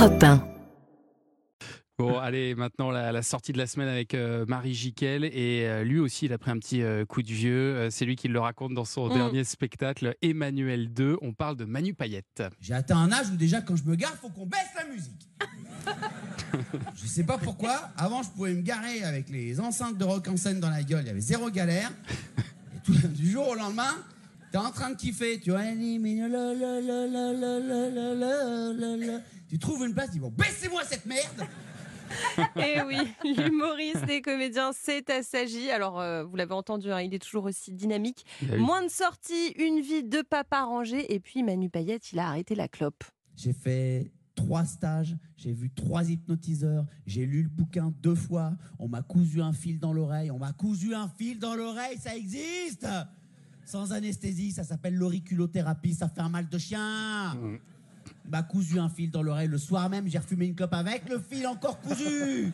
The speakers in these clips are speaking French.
Europe 1. Bon, allez, maintenant la, la sortie de la semaine avec euh, Marie Jiquel. Et euh, lui aussi, il a pris un petit euh, coup de vieux. Euh, C'est lui qui le raconte dans son Mm. dernier spectacle, Emmanuel 2. On parle de Manu Payette. J'ai atteint un âge où déjà quand je me gare, faut qu'on baisse la musique. je sais pas pourquoi. Avant, je pouvais me garer avec les enceintes de rock en scène dans la gueule. Il y avait zéro galère. Et tout, du jour au lendemain, t'es en train de kiffer. Tu vois, tu trouves une place, tu dis bon, baissez-moi cette merde. Et Eh oui, l'humoriste et comédien, c'est Assagi. Alors, euh, vous l'avez entendu, hein, il est toujours aussi dynamique. Eu- Moins de sorties, une vie de papa rangé. Et puis, Manu Payette, il a arrêté la clope. J'ai fait trois stages, j'ai vu trois hypnotiseurs, j'ai lu le bouquin deux fois, on m'a cousu un fil dans l'oreille, on m'a cousu un fil dans l'oreille, ça existe Sans anesthésie, ça s'appelle l'auriculothérapie, ça fait un mal de chien. On m'a cousu un fil dans l'oreille le soir même, j'ai refumé une clope avec le fil encore cousu.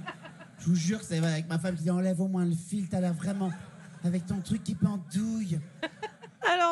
Je vous jure, c'est vrai, avec ma femme qui dit enlève au moins le fil, t'as l'air vraiment avec ton truc qui pendouille.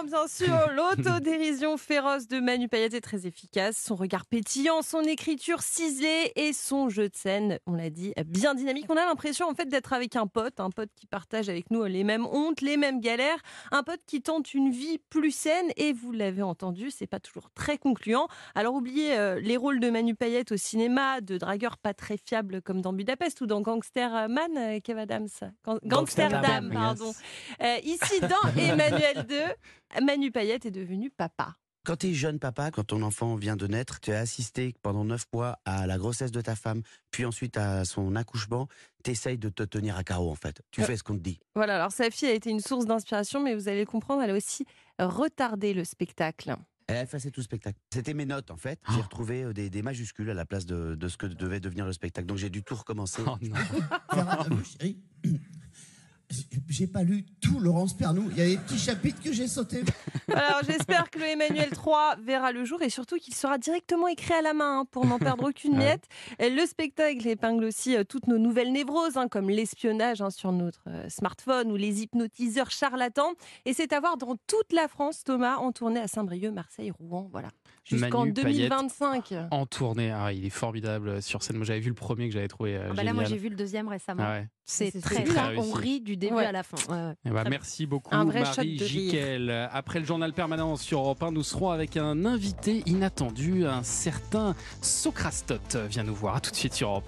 Bien sûr, l'autodérision féroce de Manu Payette est très efficace. Son regard pétillant, son écriture ciselée et son jeu de scène, on l'a dit, bien dynamique. On a l'impression, en fait, d'être avec un pote, un pote qui partage avec nous les mêmes hontes, les mêmes galères, un pote qui tente une vie plus saine. Et vous l'avez entendu, c'est pas toujours très concluant. Alors, oubliez euh, les rôles de Manu Payette au cinéma, de dragueur pas très fiable comme dans Budapest ou dans Gangster Man, euh, Kev Adams. Gan- Gangsterdam, pardon. Euh, ici, dans Emmanuel 2, Manu Payette est devenu papa. Quand tu es jeune papa, quand ton enfant vient de naître, tu as assisté pendant neuf mois à la grossesse de ta femme, puis ensuite à son accouchement, t'essayes de te tenir à carreau en fait. Tu Euh. fais ce qu'on te dit. Voilà, alors sa fille a été une source d'inspiration, mais vous allez le comprendre, elle a aussi retardé le spectacle. Elle effaçait tout le spectacle. C'était mes notes en fait. J'ai retrouvé euh, des, des majuscules à la place de, de ce que devait devenir le spectacle. Donc j'ai dû tout recommencer. Oh non. J'ai pas lu tout Laurence Pernou. Il y a des petits chapitres que j'ai sautés. Alors j'espère que le Emmanuel 3 verra le jour et surtout qu'il sera directement écrit à la main hein, pour n'en perdre aucune Ouais. miette. Et Le spectacle épingle aussi euh, toutes nos nouvelles névroses, hein, comme l'espionnage hein, sur notre euh, smartphone ou les hypnotiseurs charlatans. Et c'est à voir dans toute la France, Thomas, en tournée à Saint-Brieuc, Marseille, Rouen, voilà. Jusqu'en Manu Payette. 2025. En tournée, ah, il est formidable sur scène. Moi, j'avais vu le premier que j'avais trouvé euh, Ah bah là, moi, j'ai vu le deuxième récemment. Ah ouais. C'est très très. On rit du début Ouais. à la fin. Ouais, Très merci beaucoup, Marie. Jiquel. Après le journal permanent sur Europe 1, nous serons avec un invité inattendu, un certain Socrastote vient nous voir. À tout de suite sur Europe 1.